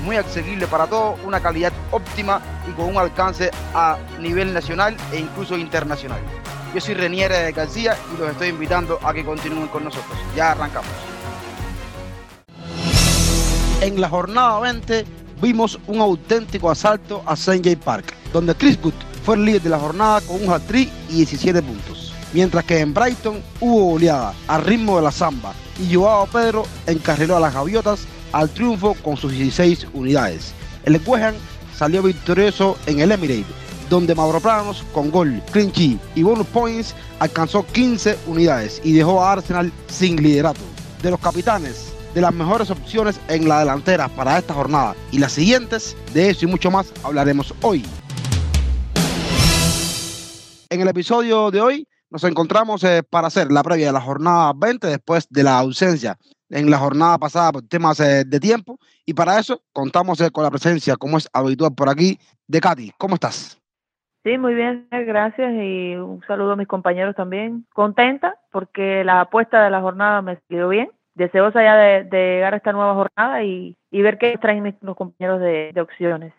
muy accesibles para todos, una calidad óptima y con un alcance a nivel nacional e incluso internacional. Yo soy Reniere de García y los estoy invitando a que continúen con nosotros. Ya arrancamos. En la jornada 20 vimos un auténtico asalto a St. J. Park, donde Chris Good fue el líder de la jornada con un hat-trick y 17 puntos. Mientras que en Brighton hubo oleada al ritmo de la samba y Joao Pedro encarriló a las gaviotas al triunfo con sus 16 unidades. El West salió victorioso en el Emirates donde Mauro Planos con gol, clinchy y bonus points alcanzó 15 unidades y dejó a Arsenal sin liderato. De los capitanes, de las mejores opciones en la delantera para esta jornada y las siguientes, de eso y mucho más hablaremos hoy. En el episodio de hoy nos encontramos eh, para hacer la previa de la jornada 20 después de la ausencia en la jornada pasada por temas eh, de tiempo y para eso contamos eh, con la presencia, como es habitual por aquí, de Katy. ¿Cómo estás? Sí, muy bien, gracias y un saludo a mis compañeros también. Contenta porque la apuesta de la jornada me salió bien. Deseosa ya de, llegar a esta nueva jornada y, ver qué traen los compañeros de, opciones.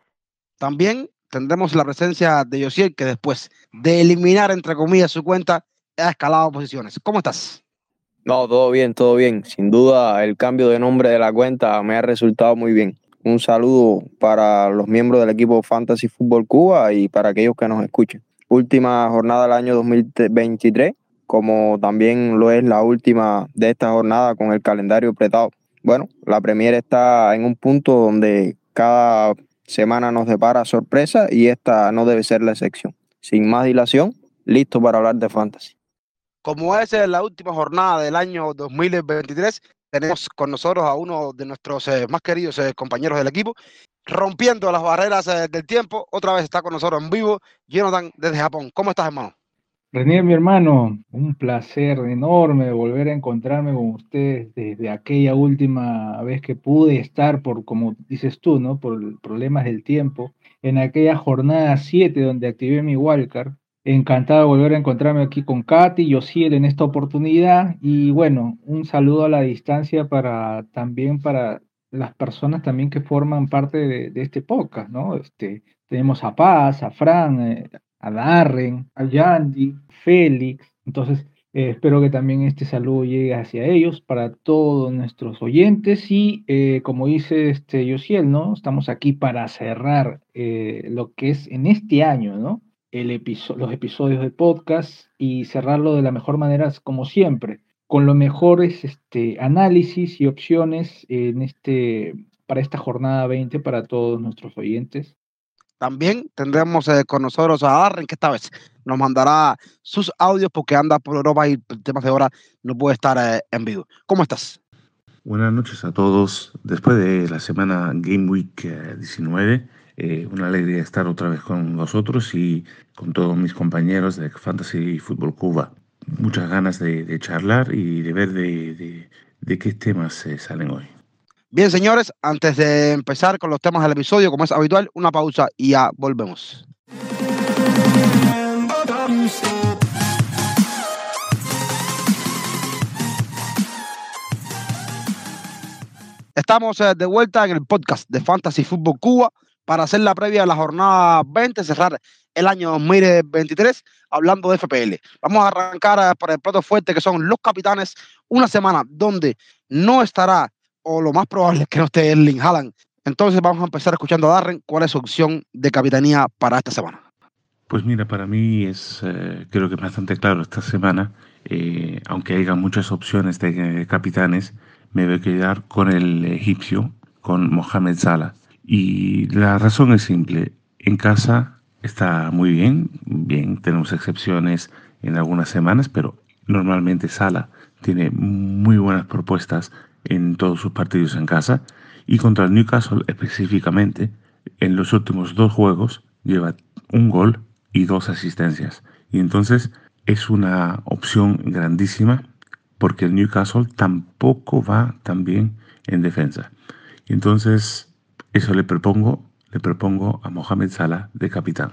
También tendremos la presencia de Josiel, que después de eliminar, entre comillas, su cuenta, ha escalado posiciones. ¿Cómo estás? No, todo bien, todo bien. Sin duda, el cambio de nombre de la cuenta me ha resultado muy bien. Un saludo para los miembros del equipo Fantasy Fútbol Cuba y para aquellos que nos escuchen. Última jornada del año 2023, como también lo es la última de esta jornada con el calendario apretado. Bueno, la Premier está en un punto donde cada semana nos depara sorpresa y esta no debe ser la excepción. Sin más dilación, listo para hablar de fantasy. Como es la última jornada del año 2023, tenemos con nosotros a uno de nuestros eh, más queridos eh, compañeros del equipo, rompiendo las barreras eh, del tiempo. Otra vez está con nosotros en vivo, Jonathan desde Japón. ¿Cómo estás, hermano? René, mi hermano, un placer enorme volver a encontrarme con ustedes desde aquella última vez que pude estar por, como dices tú, ¿no? Por problemas del tiempo, en aquella jornada 7 donde activé mi wildcard Encantado de volver a encontrarme aquí con Katy y Osiel en esta oportunidad. Y bueno, un saludo a la distancia para también para las personas también que forman parte de, este podcast, ¿no? Este, tenemos a Paz, a Fran, eh, a Darren, a Yandy, Félix. Entonces, eh, espero que también este saludo llegue hacia ellos, para todos nuestros oyentes. Y eh, como dice este Yosiel, ¿no? Estamos aquí para cerrar lo que es en este año, ¿no? El los episodios de podcast y cerrarlo de la mejor manera como siempre, con los mejores este, análisis y opciones en este, para esta jornada 20 para todos nuestros oyentes. También tendremos eh, con nosotros a Darren, que esta vez nos mandará sus audios porque anda por Europa y temas de hora no puede estar eh, en vivo. ¿Cómo estás? Buenas noches a todos. Después de la semana Game Week 19, eh, una alegría estar otra vez con vosotros y con todos mis compañeros de Fantasy Fútbol Cuba. Muchas ganas de, charlar y de ver de, qué temas se salen hoy. Bien, señores, antes de empezar con los temas del episodio, como es habitual, una pausa y ya volvemos. Estamos eh, de vuelta en el podcast de Fantasy Fútbol Cuba para hacer la previa de la jornada 20, cerrar el año 2023 hablando de FPL. Vamos a arrancar eh, por el plato fuerte que son los capitanes, una semana donde no estará, o lo más probable es que no esté Erling Haaland. Entonces vamos a empezar escuchando a Darren cuál es su opción de capitanía para esta semana. Pues mira, para mí es, eh, creo que es bastante claro esta semana, eh, aunque haya muchas opciones de capitanes, me voy a quedar con el egipcio, con Mohamed Salah. Y la razón es simple. En casa está muy bien, bien, tenemos excepciones en algunas semanas, pero normalmente Sala tiene muy buenas propuestas en todos sus partidos en casa y contra el Newcastle específicamente en los últimos dos juegos lleva un gol y dos asistencias Y entonces es una opción grandísima porque el Newcastle tampoco va tan bien en defensa. Entonces eso le propongo, le propongo a Mohamed Salah de capitán.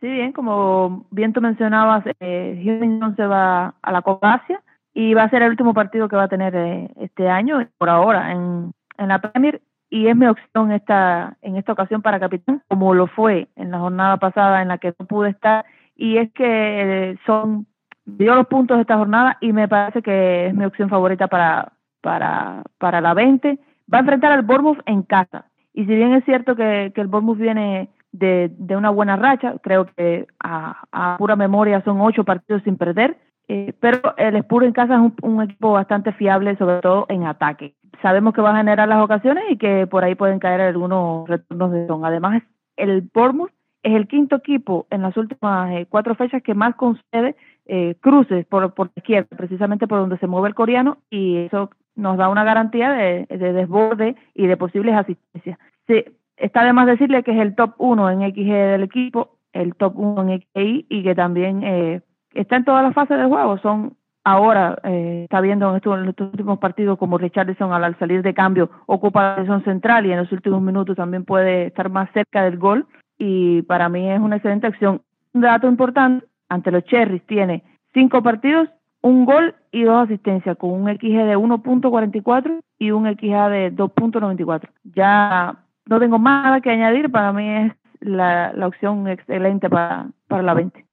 Sí, bien, como bien tú mencionabas, eh, se va a la Copa Asia y va a ser el último partido que va a tener eh, este año, por ahora, en, en la Premier y es mi opción esta en esta ocasión para capitán, como lo fue en la jornada pasada en la que no pude estar, y es que eh, son dio los puntos de esta jornada y me parece que es mi opción favorita para para para la 20. Va a enfrentar al Bournemouth en casa. Y si bien es cierto que, el Bournemouth viene de, una buena racha, creo que a, pura memoria son ocho partidos sin perder, eh, pero el Spurs en casa es un, equipo bastante fiable, sobre todo en ataque. Sabemos que va a generar las ocasiones y que por ahí pueden caer algunos retornos de son. Además, el Bournemouth es el quinto equipo en las últimas eh, cuatro fechas que más concede eh, cruces por, por izquierda, precisamente por donde se mueve el coreano, y eso nos da una garantía de, de desborde y de posibles asistencias. Sí, está además decirle que es el top 1 en XG del equipo, el top 1 en XI y que también eh, está en todas las fases del juego. Son ahora, eh, está viendo en estos, últimos partidos como Richardson al, salir de cambio ocupa la posición central y en los últimos minutos también puede estar más cerca del gol y para mí es una excelente acción. Un dato importante, ante los Cherries tiene cinco partidos, un gol y dos asistencias con un XG de 1.44 y un XG de 2.94. Ya no tengo nada que añadir, para mí es la, la opción excelente para, para la 20.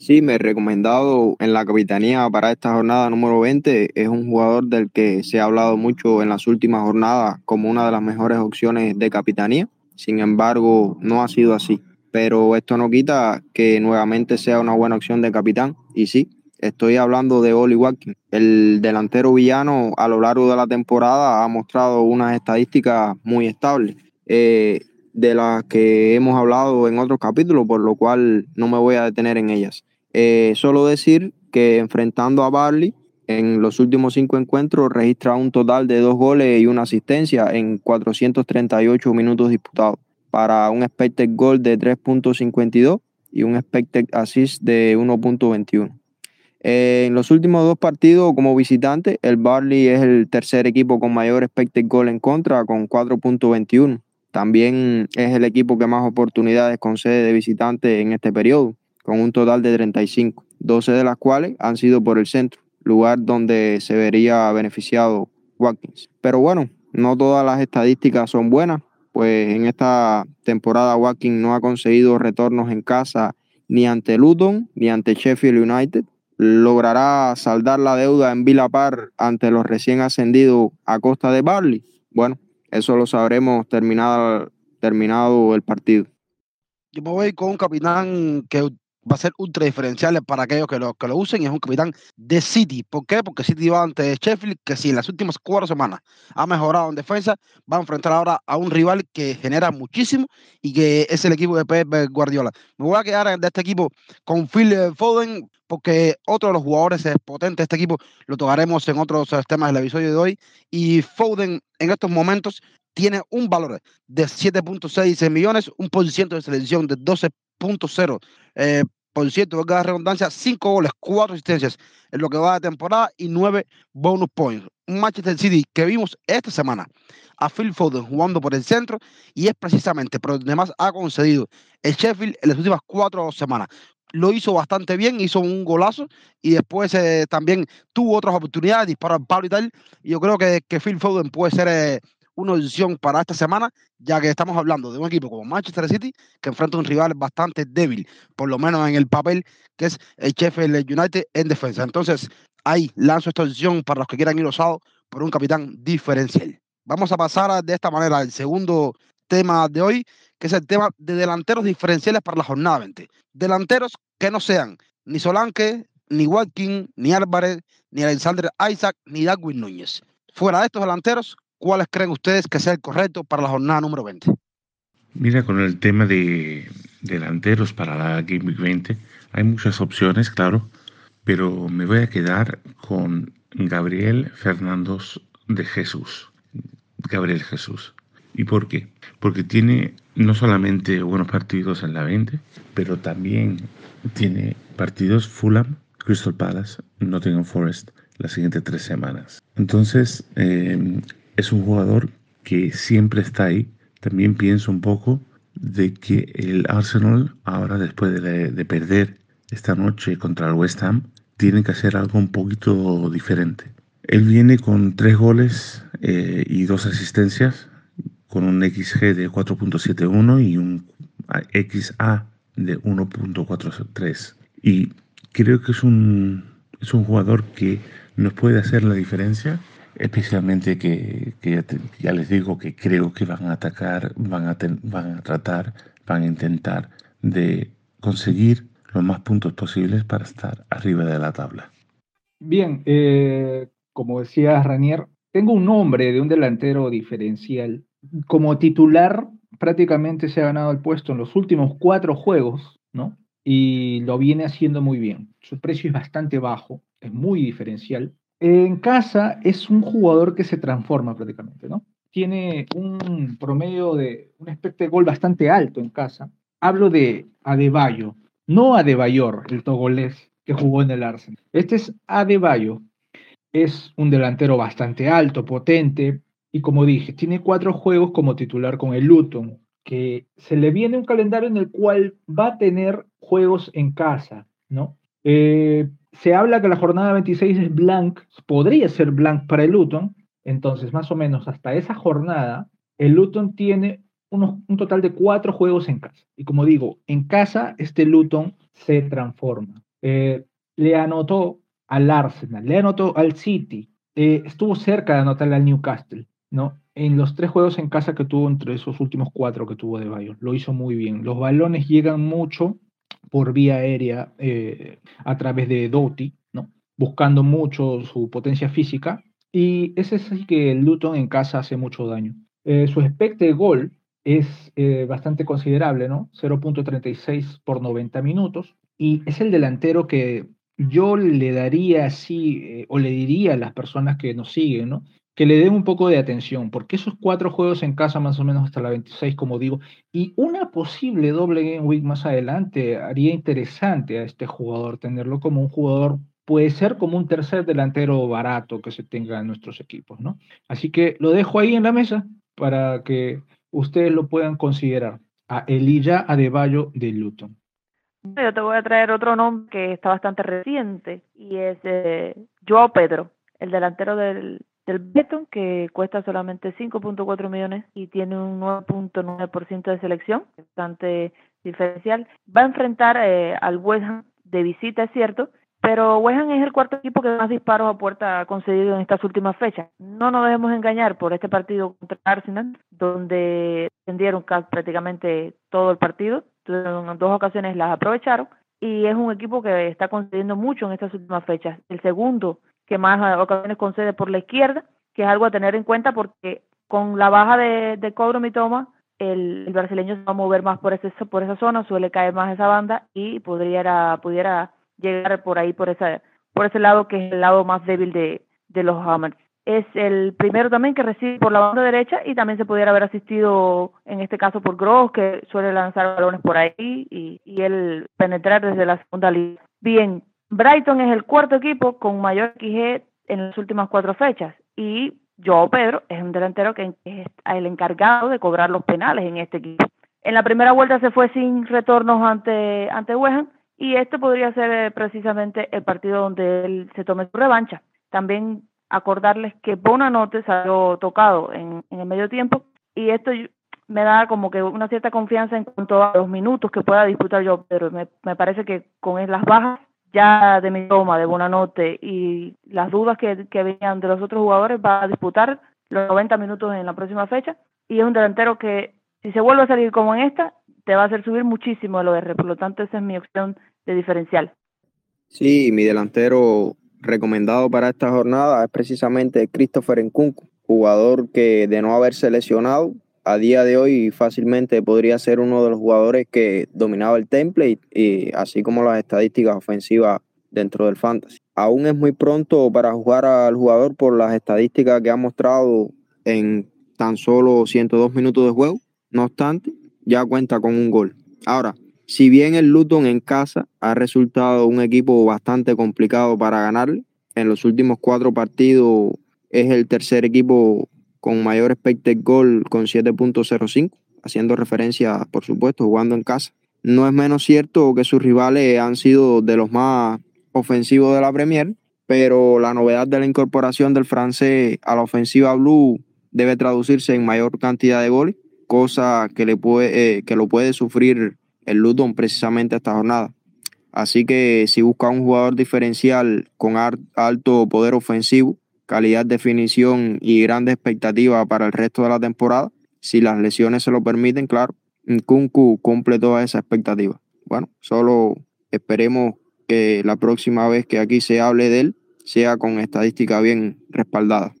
Sí, me he recomendado en la capitanía para esta jornada número 20. Es un jugador del que se ha hablado mucho en las últimas jornadas como una de las mejores opciones de capitanía. Sin embargo, no ha sido así. Pero esto no quita que nuevamente sea una buena opción de capitán. Y sí, estoy hablando de Oli Watkins. El delantero villano a lo largo de la temporada ha mostrado unas estadísticas muy estables. Eh, de las que hemos hablado en otros capítulos, por lo cual no me voy a detener en ellas. Eh, solo decir que enfrentando a Barley en los últimos cinco encuentros registra un total de dos goles y una asistencia en 438 minutos disputados para un expected goal de 3.52 y un expected assist de 1.21. Eh, en los últimos dos partidos como visitante, el Barley es el tercer equipo con mayor expected goal en contra con 4.21. También es el equipo que más oportunidades concede de visitante en este periodo con un total de 35, 12 de las cuales han sido por el centro, lugar donde se vería beneficiado Watkins. Pero bueno, no todas las estadísticas son buenas, pues en esta temporada Watkins no ha conseguido retornos en casa ni ante Luton ni ante Sheffield United. ¿Logrará saldar la deuda en Villa Park ante los recién ascendidos a costa de Barley? Bueno, eso lo sabremos terminado, terminado el partido. Yo me voy con un capitán que va a ser ultra diferencial para aquellos que lo, que lo usen y es un capitán de City. ¿Por qué? Porque City va ante Sheffield, que si en las últimas cuatro semanas ha mejorado en defensa, va a enfrentar ahora a un rival que genera muchísimo y que es el equipo de Pep Guardiola. Me voy a quedar de este equipo con Phil Foden porque otro de los jugadores es potente este equipo lo tocaremos en otros temas del episodio de hoy y Foden en estos momentos tiene un valor de 7.6 millones, un por ciento de selección de 12.0 eh, por cierto, de redundancia, 5 goles, 4 asistencias en lo que va de temporada y 9 bonus points. Un Manchester City que vimos esta semana a Phil Foden jugando por el centro y es precisamente por donde más ha concedido el Sheffield en las últimas 4 semanas. Lo hizo bastante bien, hizo un golazo y después eh, también tuvo otras oportunidades, disparó al palo y tal. Y yo creo que, que Phil Foden puede ser eh, una decisión para esta semana, ya que estamos hablando de un equipo como Manchester City, que enfrenta a un rival bastante débil, por lo menos en el papel, que es el Sheffield United en defensa. Entonces, ahí lanzo esta decisión para los que quieran ir osados por un capitán diferencial. Vamos a pasar de esta manera al segundo tema de hoy, que es el tema de delanteros diferenciales para la jornada 20. Delanteros que no sean ni Solanke, ni Watkins, ni Álvarez, ni Alexander Isaac, ni Darwin Núñez. Fuera de estos delanteros, ¿cuáles creen ustedes que sea el correcto para la jornada número 20? Mira, con el tema de delanteros para la Game Week 20, hay muchas opciones, claro, pero me voy a quedar con Gabriel Fernández de Jesús. Gabriel Jesús. ¿Y por qué? Porque tiene no solamente buenos partidos en la 20, pero también tiene partidos Fulham, Crystal Palace, Nottingham Forest las siguientes tres semanas. Entonces, em, es un jugador que siempre está ahí. También pienso un poco de que el Arsenal, ahora después de, perder esta noche contra el West Ham, tiene que hacer algo un poquito diferente. Él viene con tres goles eh, y dos asistencias, con un XG de 4.71 y un XA de 1.43. Y creo que es un, es un jugador que nos puede hacer la diferencia, especialmente que, ya, les digo que creo que van a atacar, van a, van a tratar, van a intentar de conseguir los más puntos posibles para estar arriba de la tabla. Bien, eh, como decía Ranier, tengo un nombre de un delantero diferencial. Como titular, prácticamente se ha ganado el puesto en los últimos cuatro juegos, ¿no? Y lo viene haciendo muy bien. Su precio es bastante bajo, es muy diferencial. En casa es un jugador que se transforma prácticamente, ¿no? Tiene un promedio de un espectro de gol bastante alto en casa. Hablo de Adebayo, no Adebayor, el togolés que jugó en el Arsenal. Este es Adebayo. Es un delantero bastante alto, potente, y como dije, tiene cuatro juegos como titular con el Luton, que se le viene un calendario en el cual va a tener juegos en casa, ¿no? Eh, se habla que la jornada 26 es blank, podría ser blank para el Luton, entonces más o menos hasta esa jornada, el Luton tiene un total de cuatro juegos en casa. Y como digo, en casa este Luton se transforma. Eh, le anotó al Arsenal, le anotó al City, eh, estuvo cerca de anotarle al Newcastle, ¿no? En los tres juegos en casa que tuvo entre esos últimos cuatro que tuvo de Bayern, lo hizo muy bien. Los balones llegan mucho por vía aérea eh, a través de Doughty, ¿no? buscando mucho su potencia física. Y ese es así que Luton en casa hace mucho daño. Eh, su espectro de gol es eh, bastante considerable, ¿no? 0.36 por 90 minutos. Y es el delantero que yo le daría así, o le diría a las personas que nos siguen, ¿no? Que le den un poco de atención, porque esos cuatro juegos en casa, más o menos hasta la 26, como digo, y una posible doble game week más adelante, haría interesante a este jugador tenerlo como un jugador, puede ser como un tercer delantero barato que se tenga en nuestros equipos, ¿no? Así que lo dejo ahí en la mesa para que ustedes lo puedan considerar, a Adebayo de Luton. Yo te voy a traer otro nombre que está bastante reciente y es eh, Joao Pedro, el delantero del, del Beton, que cuesta solamente 5.4 millones y tiene un 9.9% de selección, bastante diferencial. Va a enfrentar eh, al West Ham de visita, es cierto, pero West Ham es el cuarto equipo que más disparos a puerta ha concedido en estas últimas fechas. No nos debemos engañar por este partido contra Arsenal, donde tendieron prácticamente todo el partido. En dos ocasiones las aprovecharon y es un equipo que está concediendo mucho en estas últimas fechas. El segundo que más ocasiones concede por la izquierda, que es algo a tener en cuenta porque con la baja de, de Cobro Mitoma, el, el, brasileño se va a mover más por, ese, por esa zona, suele caer más esa banda y pudiera, pudiera llegar por ahí, por, esa, por ese lado que es el lado más débil de, de los Hammers. Es el primero también que recibe por la banda derecha y también se pudiera haber asistido en este caso por Gross, que suele lanzar balones por ahí y, y él penetrar desde la segunda línea. Bien, Brighton es el cuarto equipo con mayor XG en las últimas cuatro fechas y Joao Pedro es un delantero que es el encargado de cobrar los penales en este equipo. En la primera vuelta se fue sin retornos ante, ante West y este podría ser eh, precisamente el partido donde él se tome su revancha. También acordarles que Bonanote salió tocado en, el medio tiempo y esto me da como que una cierta confianza en cuanto a los minutos que pueda disputar yo, pero me, me parece que con las bajas ya de mi toma, de Bonanote y las dudas que, que de los otros jugadores, va a disputar los 90 minutos en la próxima fecha y es un delantero que si se vuelve a salir como en esta, te va a hacer subir muchísimo el OR, por lo tanto esa es mi opción de diferencial. Sí, mi delantero recomendado para esta jornada es precisamente Christopher Nkunku, jugador que de no haberse lesionado a día de hoy fácilmente podría ser uno de los jugadores que dominaba el template y así como las estadísticas ofensivas dentro del fantasy. Aún es muy pronto para jugar al jugador por las estadísticas que ha mostrado en tan solo 102 minutos de juego. No obstante, ya cuenta con un gol. Ahora, Si bien el Luton en casa ha resultado un equipo bastante complicado para ganarle, en los últimos cuatro partidos es el tercer equipo con mayor expected goal con 7.05, haciendo referencia, por supuesto, jugando en casa. No es menos cierto que sus rivales han sido de los más ofensivos de la Premier, pero la novedad de la incorporación del francés a la ofensiva blue debe traducirse en mayor cantidad de goles, cosa que, le puede, eh, que lo puede sufrir el Luton precisamente esta jornada. Así que si busca un jugador diferencial con alto poder ofensivo, calidad de definición y grandes expectativas para el resto de la temporada, si las lesiones se lo permiten, claro, Kunku cumple todas esas expectativas. Bueno, solo esperemos que la próxima vez que aquí se hable de él sea con estadística bien respaldada.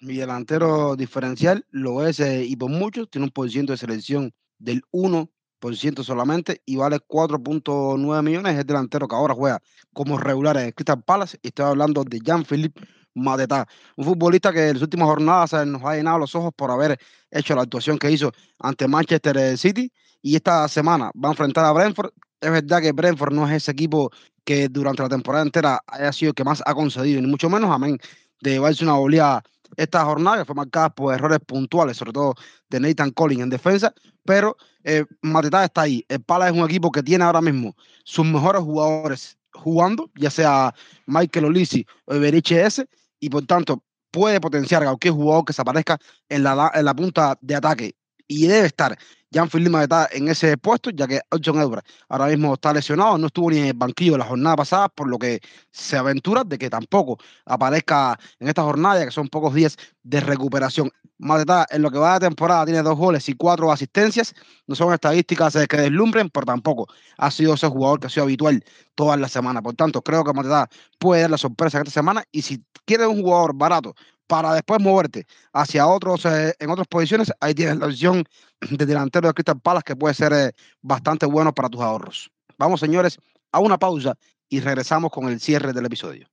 Mi delantero diferencial lo es eh, y por mucho, tiene un por ciento de selección del 1% solamente y vale 4.9 millones. Es el delantero que ahora juega como regular en Crystal Palace. Estoy hablando de Jean-Philippe Mateta, un futbolista que en las últimas jornadas nos ha llenado los ojos por haber hecho la actuación que hizo ante Manchester City y esta semana va a enfrentar a Brentford. Es verdad que Brentford no es ese equipo que durante la temporada entera haya sido el que más ha concedido, ni mucho menos, amén, de llevarse una oleada esta jornada, que fue marcada por errores puntuales, sobre todo de Nathan Collins en defensa, pero eh, Mateta está ahí. El Pala es un equipo que tiene ahora mismo sus mejores jugadores jugando, ya sea Michael Olisi o Iberiche S, y por tanto puede potenciar a cualquier jugador que se aparezca en la, en la punta de ataque y debe estar Jean-Philippe está en ese puesto, ya que Hudson Ebra ahora mismo está lesionado, no estuvo ni en el banquillo la jornada pasada, por lo que se aventura de que tampoco aparezca en esta jornada, ya que son pocos días de recuperación. Mateta en lo que va de temporada tiene dos goles y cuatro asistencias, no son estadísticas que deslumbren, pero tampoco ha sido ese jugador que ha sido habitual toda la semana. Por tanto, creo que Mateta puede dar la sorpresa esta semana y si quiere un jugador barato para después moverte hacia otros, eh, en otras posiciones, ahí tienes la opción de delantero de Crystal Palace que puede ser eh, bastante bueno para tus ahorros. Vamos, señores, a una pausa y regresamos con el cierre del episodio.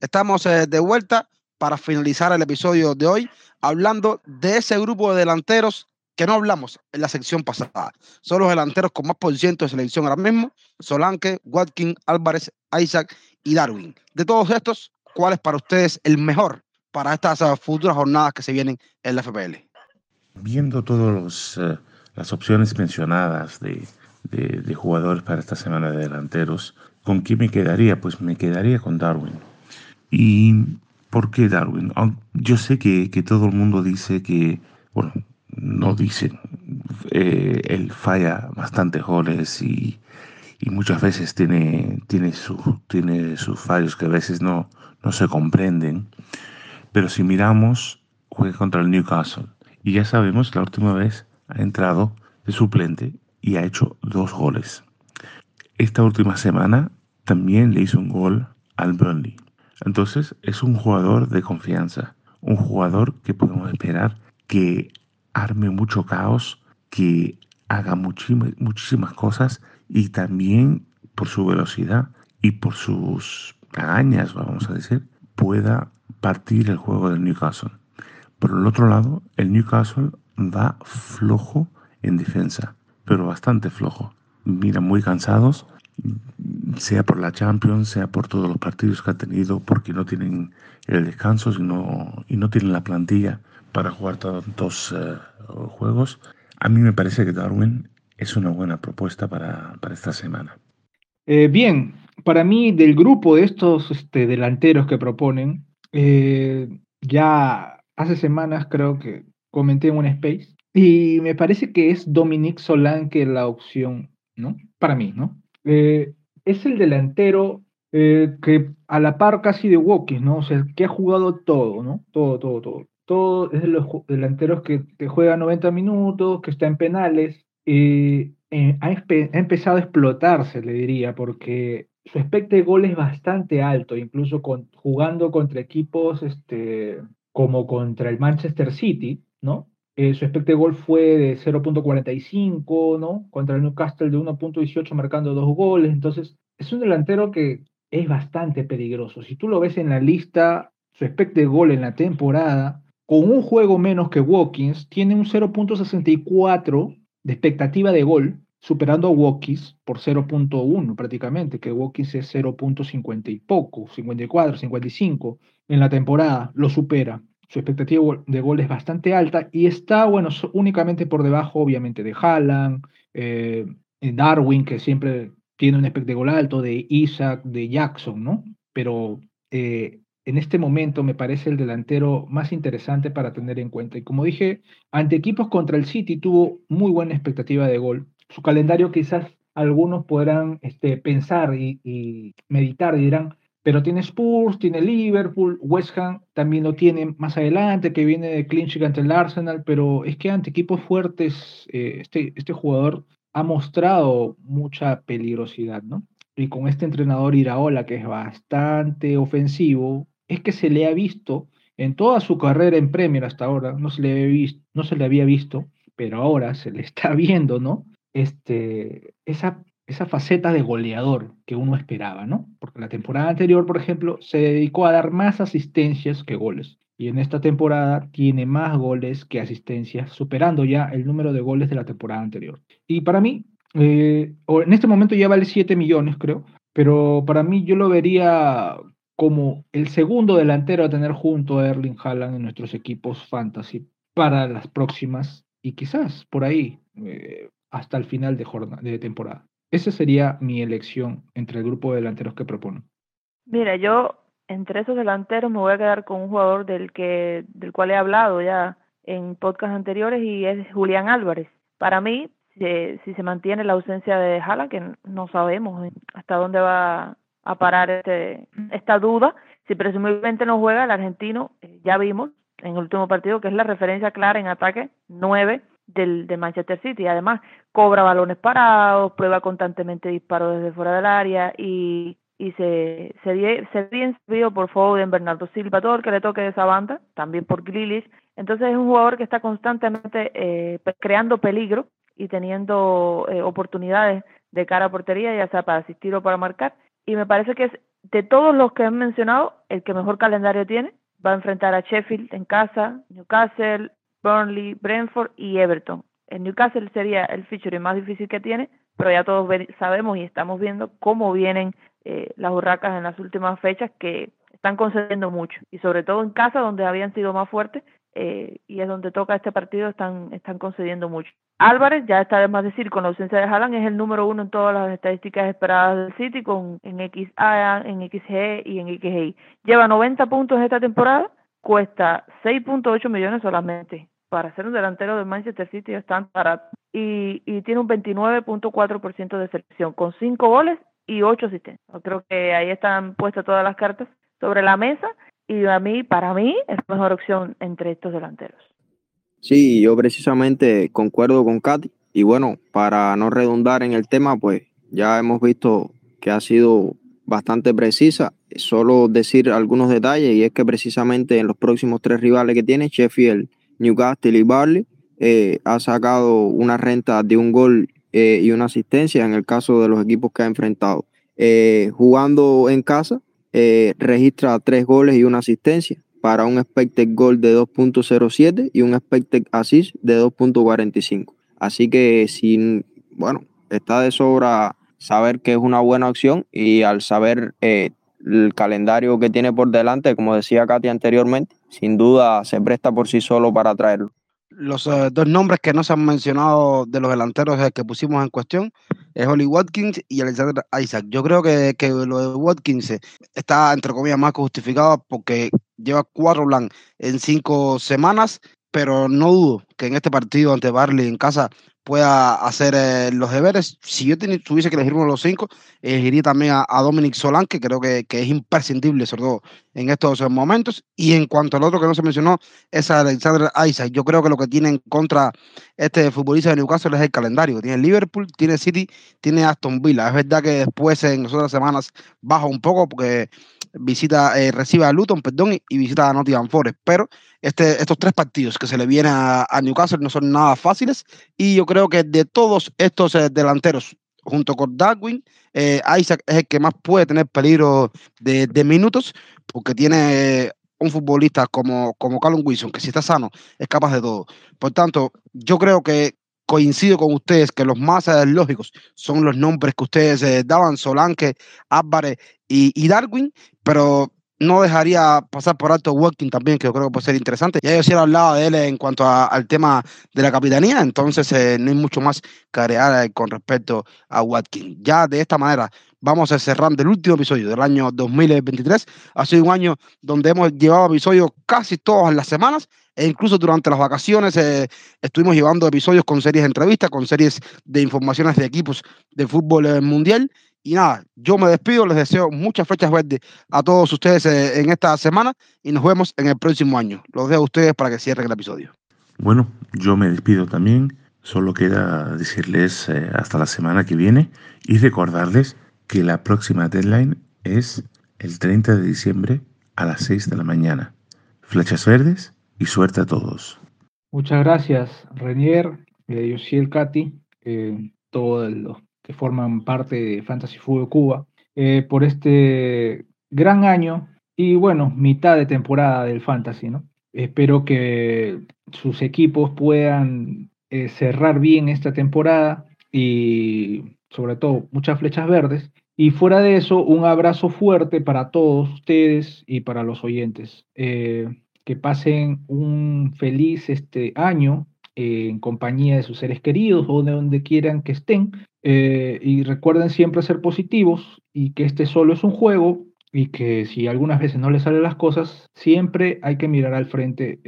Estamos eh, de vuelta para finalizar el episodio de hoy hablando de ese grupo de delanteros que no hablamos en la sección pasada. Son los delanteros con más por ciento de selección ahora mismo, Solanke, Watkins, Álvarez, Isaac y Darwin. De todos estos, ¿cuál es para ustedes el mejor para estas futuras jornadas que se vienen en la FPL? Viendo todas uh, las opciones mencionadas de, de, jugadores para esta semana de delanteros, ¿con quién me quedaría? Pues me quedaría con Darwin. ¿Y por qué Darwin? Yo sé que, que todo el mundo dice que, bueno, no dicen. Eh, él falla bastantes goles y, muchas veces tiene, tiene, tiene sus fallos que a veces no, no se comprenden. Pero si miramos, juega contra el Newcastle. Y ya sabemos, la última vez ha entrado de suplente y ha hecho dos goles. Esta última semana también le hizo un gol al Burnley. Entonces es un jugador de confianza, un jugador que podemos esperar que arme mucho caos, que haga muchísimas cosas y también por su velocidad y por sus cagañas, vamos a decir, pueda partir el juego del Newcastle. Por el otro lado, el Newcastle va flojo en defensa, pero bastante flojo. Mira, muy cansados, sea por la Champions, sea por todos los partidos que ha tenido, porque no tienen el descanso y no tienen la plantilla para jugar tantos eh, juegos. A mí me parece que Darwin es una buena propuesta para, para esta semana. Eh, bien, para mí del grupo de estos este, delanteros que proponen, eh, ya hace semanas creo que comenté en un space y me parece que es Dominique Solanke la opción, ¿no? Para mí, ¿no? es el delantero que a la par casi de Walkins, ¿no? O sea, que ha jugado todo, ¿no? Todo, todo, todo todo es de los delanteros que, juega 90 minutos, que está en penales. Eh, ha, empezado a explotarse, le diría, porque su expected de gol es bastante alto, incluso con, jugando contra equipos este, como contra el Manchester City, ¿no? Eh, su expected de gol fue de 0.45, ¿no? Contra el Newcastle de 1.18 marcando dos goles. Entonces, es un delantero que es bastante peligroso. Si tú lo ves en la lista, su de gol en la temporada, con un juego menos que Watkins, tiene un 0.64 de expectativa de gol, superando a Watkins por 0.1 prácticamente, que Watkins es 0.50 y poco, 54, 55 en la temporada, lo supera. Su expectativa de gol es bastante alta y está, bueno, únicamente por debajo, obviamente, de Haaland, eh, Darwin, que siempre tiene un gol alto, de Isaac, de Jackson, ¿no? Pero eh, en este momento me parece el delantero más interesante para tener en cuenta. Y como dije, ante equipos contra el City tuvo muy buena expectativa de gol. Su calendario quizás algunos podrán este, pensar y, y meditar y dirán, pero tiene Spurs, tiene Liverpool, West Ham también lo tiene más adelante, que viene de clinch ante el Arsenal, pero es que ante equipos fuertes, eh, este, este jugador ha mostrado mucha peligrosidad, ¿no? Y con este entrenador Iraola, que es bastante ofensivo, es que se le ha visto en toda su carrera en Premier hasta ahora, no se le había visto, no se le había visto pero ahora se le está viendo, ¿no? Este, esa esa faceta de goleador que uno esperaba, ¿no? Porque la temporada anterior, por ejemplo, se dedicó a dar más asistencias que goles. Y en esta temporada tiene más goles que asistencias, superando ya el número de goles de la temporada anterior. Y para mí, eh, en este momento ya vale 7 millones, creo, pero para mí yo lo vería como el segundo delantero a tener junto a Erling Haaland en nuestros equipos fantasy para las próximas y quizás por ahí eh, hasta el final de, temporada. Esa sería mi elección entre el grupo de delanteros que proponen. Mira, yo entre esos delanteros me voy a quedar con un jugador del que del cual he hablado ya en podcasts anteriores y es Julián Álvarez. Para mí, si, si se mantiene la ausencia de Jala, que no sabemos hasta dónde va a parar este, esta duda, si presumiblemente no juega el argentino, eh, ya vimos en el último partido que es la referencia clara en ataque 9 del, de Manchester City. Además, cobra balones parados, prueba constantemente disparos desde fuera del área y, y se, se, se bien servido por Foden, Bernardo Silva, todo el que le toque de esa banda, también por Grilis. Entonces es un jugador que está constantemente eh, creando peligro y teniendo eh, oportunidades de cara a portería, ya sea para asistir o para marcar. Y me parece que es de todos los que he mencionado, el que mejor calendario tiene. Va a enfrentar a Sheffield en casa, Newcastle, Burnley, Brentford y Everton. En Newcastle sería el feature más difícil que tiene, pero ya todos sabemos y estamos viendo cómo vienen eh, las hurracas en las últimas fechas que están concediendo mucho y sobre todo en casa donde habían sido más fuertes eh, y es donde toca este partido están están concediendo mucho. Álvarez ya está de más decir con la ausencia de Haaland es el número uno en todas las estadísticas esperadas del City con en XA, en XG y en XGI. Lleva 90 puntos esta temporada, cuesta 6.8 millones solamente para ser un delantero de Manchester City es tan barato. Y, y tiene un 29.4% de selección, con 5 goles y 8 asistencias. Creo que ahí están puestas todas las cartas sobre la mesa y a mí, para mí, es la mejor opción entre estos delanteros. Sí, yo precisamente concuerdo con Katy. Y bueno, para no redundar en el tema, pues ya hemos visto que ha sido bastante precisa. Solo decir algunos detalles y es que precisamente en los próximos tres rivales que tiene, Sheffield Newcastle y Barley, eh, ha sacado una renta de un gol eh, y una asistencia en el caso de los equipos que ha enfrentado. Eh, jugando en casa, registra tres goles y una asistencia para un expected goal de 2.07 y un expected assist de 2.45. Así que, sin, bueno, está de sobra saber que es una buena opción y al saber el calendario que tiene por delante, como decía Katy anteriormente, sin duda se presta por sí solo para traerlo. Los eh, dos nombres que no se han mencionado de los delanteros que pusimos en cuestión es Holly Watkins y Alexander Isaac. Yo creo que, que lo de Watkins está, entre comillas, más justificado porque lleva cuatro blancos en cinco semanas, pero no dudo que en este partido ante Barley en casa pueda hacer eh, los deberes. Si yo tuviese que elegir uno de los cinco, elegiría también a, Dominic Solán, que creo que, es imprescindible, sobre todo en estos momentos. Y en cuanto al otro que no se mencionó, es Alexander Isaac. Yo creo que lo que tiene en contra este futbolista de Newcastle es el calendario. Tiene Liverpool, tiene City, tiene Aston Villa. Es verdad que después en las otras semanas baja un poco porque visita, eh, recibe a Luton, perdón, y, visita a Nottingham Forest. Pero este, estos tres partidos que se le vienen a, Newcastle no son nada fáciles. Y yo creo que de todos estos eh, delanteros junto con Darwin, eh, Isaac es el que más puede tener peligro de, de minutos, porque tiene un futbolista como, como Callum Wilson, que si está sano es capaz de todo. Por tanto, yo creo que coincido con ustedes que los más eh, lógicos son los nombres que ustedes eh, daban, Solanke, Álvarez y, Darwin, pero no dejaría pasar por alto Walking también, que yo creo que puede ser interesante. Ya yo sí he hablado de él en cuanto al tema de la capitanía, entonces eh, no hay mucho más que agregar con respecto a Watkins. Ya de esta manera vamos a cerrar el último episodio del año 2023. Ha sido un año donde hemos llevado episodios casi todas las semanas e incluso durante las vacaciones eh, estuvimos llevando episodios con series de entrevistas, con series de informaciones de equipos de fútbol eh, mundial. Y nada, yo me despido, les deseo muchas flechas verdes a todos ustedes eh, en esta semana y nos vemos en el próximo año. Los dejo a ustedes para que cierren el episodio. Bueno, yo me despido también. Solo queda decirles hasta la semana que viene y recordarles que la próxima deadline es el 30 de diciembre a las 6 de la mañana. Flechas verdes y suerte a todos. Muchas gracias, Renier, eh, Yosiel Cati, eh, todos los que forman parte de Fantasy Fútbol Cuba, eh, por este gran año y bueno, mitad de temporada del Fantasy, ¿no? Espero que sus equipos puedan eh, cerrar bien esta temporada y sobre todo muchas flechas verdes. Y fuera de eso, un abrazo fuerte para todos ustedes y para los oyentes. Eh, que pasen un feliz este año en compañía de sus seres queridos o de donde quieran que estén. Eh, y recuerden siempre ser positivos y que este solo es un juego y que si algunas veces no les salen las cosas, siempre hay que mirar al frente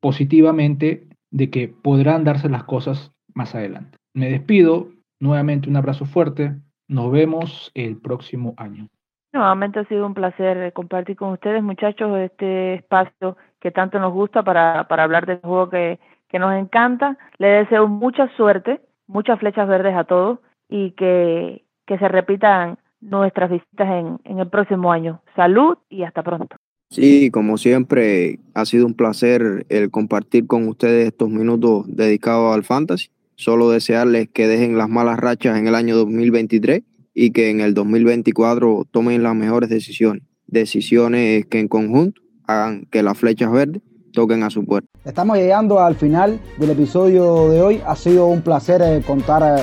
positivamente de que podrán darse las cosas más adelante. Me despido, nuevamente un abrazo fuerte, nos vemos el próximo año. Nuevamente ha sido un placer compartir con ustedes, muchachos, este espacio que tanto nos gusta para, para hablar del juego que, que nos encanta. Les deseo mucha suerte, muchas flechas verdes a todos y que, que se repitan nuestras visitas en, en el próximo año. Salud y hasta pronto. Sí, como siempre, ha sido un placer el compartir con ustedes estos minutos dedicados al fantasy. Solo desearles que dejen las malas rachas en el año 2023 y que en el 2024 tomen las mejores decisiones. Decisiones que en conjunto hagan que las flechas verdes toquen a su puerta. Estamos llegando al final del episodio de hoy. Ha sido un placer eh, contar eh,